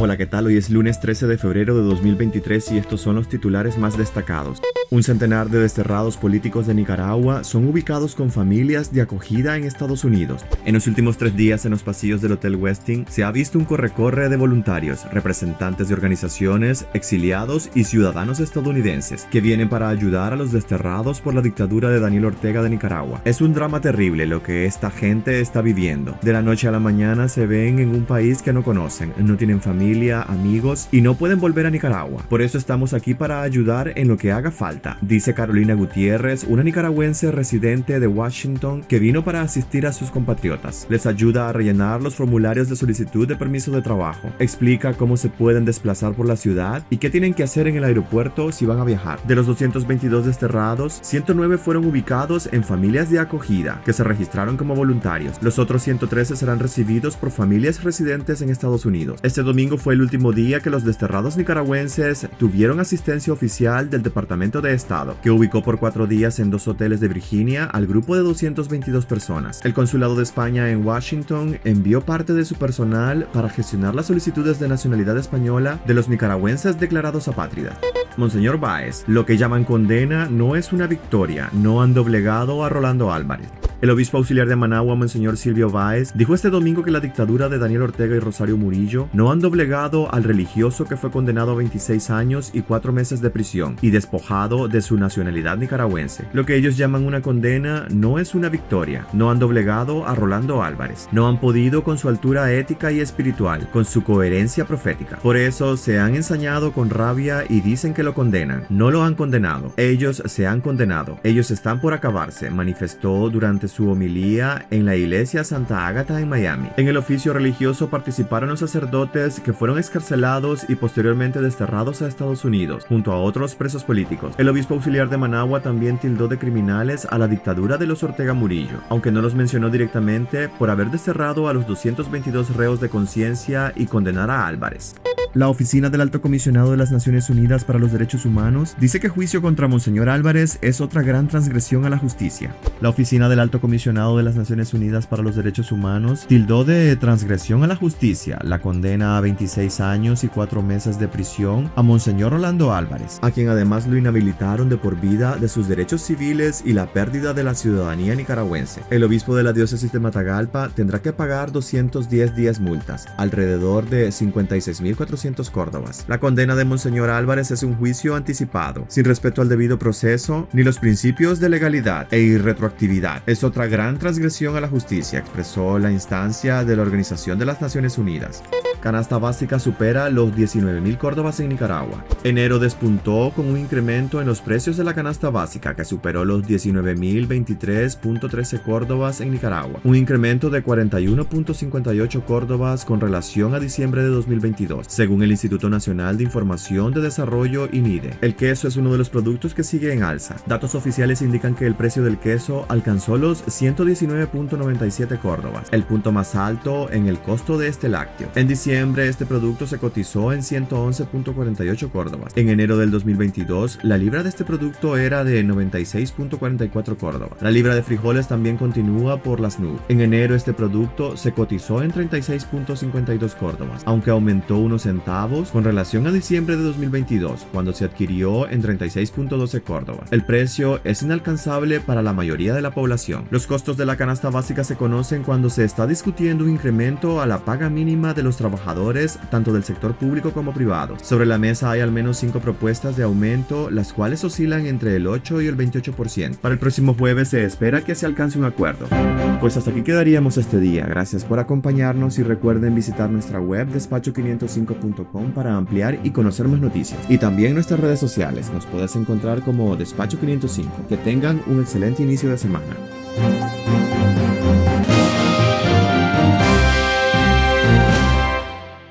Hola, ¿qué tal? Hoy es lunes 13 de febrero de 2023 y estos son los titulares más destacados. Un centenar de desterrados políticos de Nicaragua son ubicados con familias de acogida en Estados Unidos. En los últimos tres días en los pasillos del Hotel Westin se ha visto un corre-corre de voluntarios, representantes de organizaciones, exiliados y ciudadanos estadounidenses que vienen para ayudar a los desterrados por la dictadura de Daniel Ortega de Nicaragua. Es un drama terrible lo que esta gente está viviendo. De la noche a la mañana se ven en un país que no conocen, no tienen familia, amigos y no pueden volver a Nicaragua. Por eso estamos aquí para ayudar en lo que haga falta dice Carolina Gutiérrez, una nicaragüense residente de Washington que vino para asistir a sus compatriotas. Les ayuda a rellenar los formularios de solicitud de permiso de trabajo. Explica cómo se pueden desplazar por la ciudad y qué tienen que hacer en el aeropuerto si van a viajar. De los 222 desterrados, 109 fueron ubicados en familias de acogida que se registraron como voluntarios. Los otros 113 serán recibidos por familias residentes en Estados Unidos. Este domingo fue el último día que los desterrados nicaragüenses tuvieron asistencia oficial del Departamento de Estado, que ubicó por cuatro días en dos hoteles de Virginia al grupo de 222 personas. El Consulado de España en Washington envió parte de su personal para gestionar las solicitudes de nacionalidad española de los nicaragüenses declarados apátridas. Monseñor Báez, lo que llaman condena no es una victoria, no han doblegado a Rolando Álvarez. El obispo auxiliar de Managua, Monseñor Silvio Báez, dijo este domingo que la dictadura de Daniel Ortega y Rosario Murillo no han doblegado al religioso que fue condenado a 26 años y 4 meses de prisión y despojado de su nacionalidad nicaragüense. Lo que ellos llaman una condena no es una victoria. No han doblegado a Rolando Álvarez. No han podido con su altura ética y espiritual, con su coherencia profética. Por eso se han ensañado con rabia y dicen que lo condenan. No lo han condenado. Ellos se han condenado. Ellos están por acabarse, manifestó durante su homilía en la iglesia Santa Ágata en Miami. En el oficio religioso participaron los sacerdotes que fueron escarcelados y posteriormente desterrados a Estados Unidos, junto a otros presos políticos. El obispo auxiliar de Managua también tildó de criminales a la dictadura de los Ortega Murillo, aunque no los mencionó directamente por haber desterrado a los 222 reos de conciencia y condenar a Álvarez. La Oficina del Alto Comisionado de las Naciones Unidas para los Derechos Humanos dice que juicio contra Monseñor Álvarez es otra gran transgresión a la justicia. La Oficina del Alto Comisionado de las Naciones Unidas para los Derechos Humanos tildó de transgresión a la justicia la condena a 26 años y 4 meses de prisión a Monseñor Rolando Álvarez, a quien además lo inhabilitaron de por vida de sus derechos civiles y la pérdida de la ciudadanía nicaragüense. El obispo de la diócesis de Matagalpa tendrá que pagar 210 días multas, alrededor de 56.400 La condena de Monseñor Álvarez es un juicio anticipado, sin respeto al debido proceso ni los principios de legalidad e irretroactividad. Es otra gran transgresión a la justicia, expresó la instancia de la Organización de las Naciones Unidas. Canasta básica supera los 19.000 córdobas en Nicaragua. Enero despuntó con un incremento en los precios de la canasta básica que superó los 19.023.13 córdobas en Nicaragua, un incremento de 41.58 córdobas con relación a diciembre de 2022, según el Instituto Nacional de Información de Desarrollo INIDE. El queso es uno de los productos que sigue en alza. Datos oficiales indican que el precio del queso alcanzó los 119.97 córdobas, el punto más alto en el costo de este lácteo. En diciembre este producto se cotizó en 111.48 córdobas. En enero del 2022 la libra de este producto era de 96.44 córdobas. La libra de frijoles también continúa por las nubes. En enero este producto se cotizó en 36.52 córdobas, aunque aumentó unos centavos con relación a diciembre de 2022 cuando se adquirió en 36.12 córdobas. El precio es inalcanzable para la mayoría de la población. Los costos de la canasta básica se conocen cuando se está discutiendo un incremento a la paga mínima de los trabajadores trabajadores, tanto del sector público como privado. Sobre la mesa hay al menos cinco propuestas de aumento, las cuales oscilan entre el 8 y el 28%. Para el próximo jueves se espera que se alcance un acuerdo. Pues hasta aquí quedaríamos este día. Gracias por acompañarnos y recuerden visitar nuestra web despacho505.com para ampliar y conocer más noticias. Y también nuestras redes sociales. Nos puedes encontrar como Despacho 505. Que tengan un excelente inicio de semana.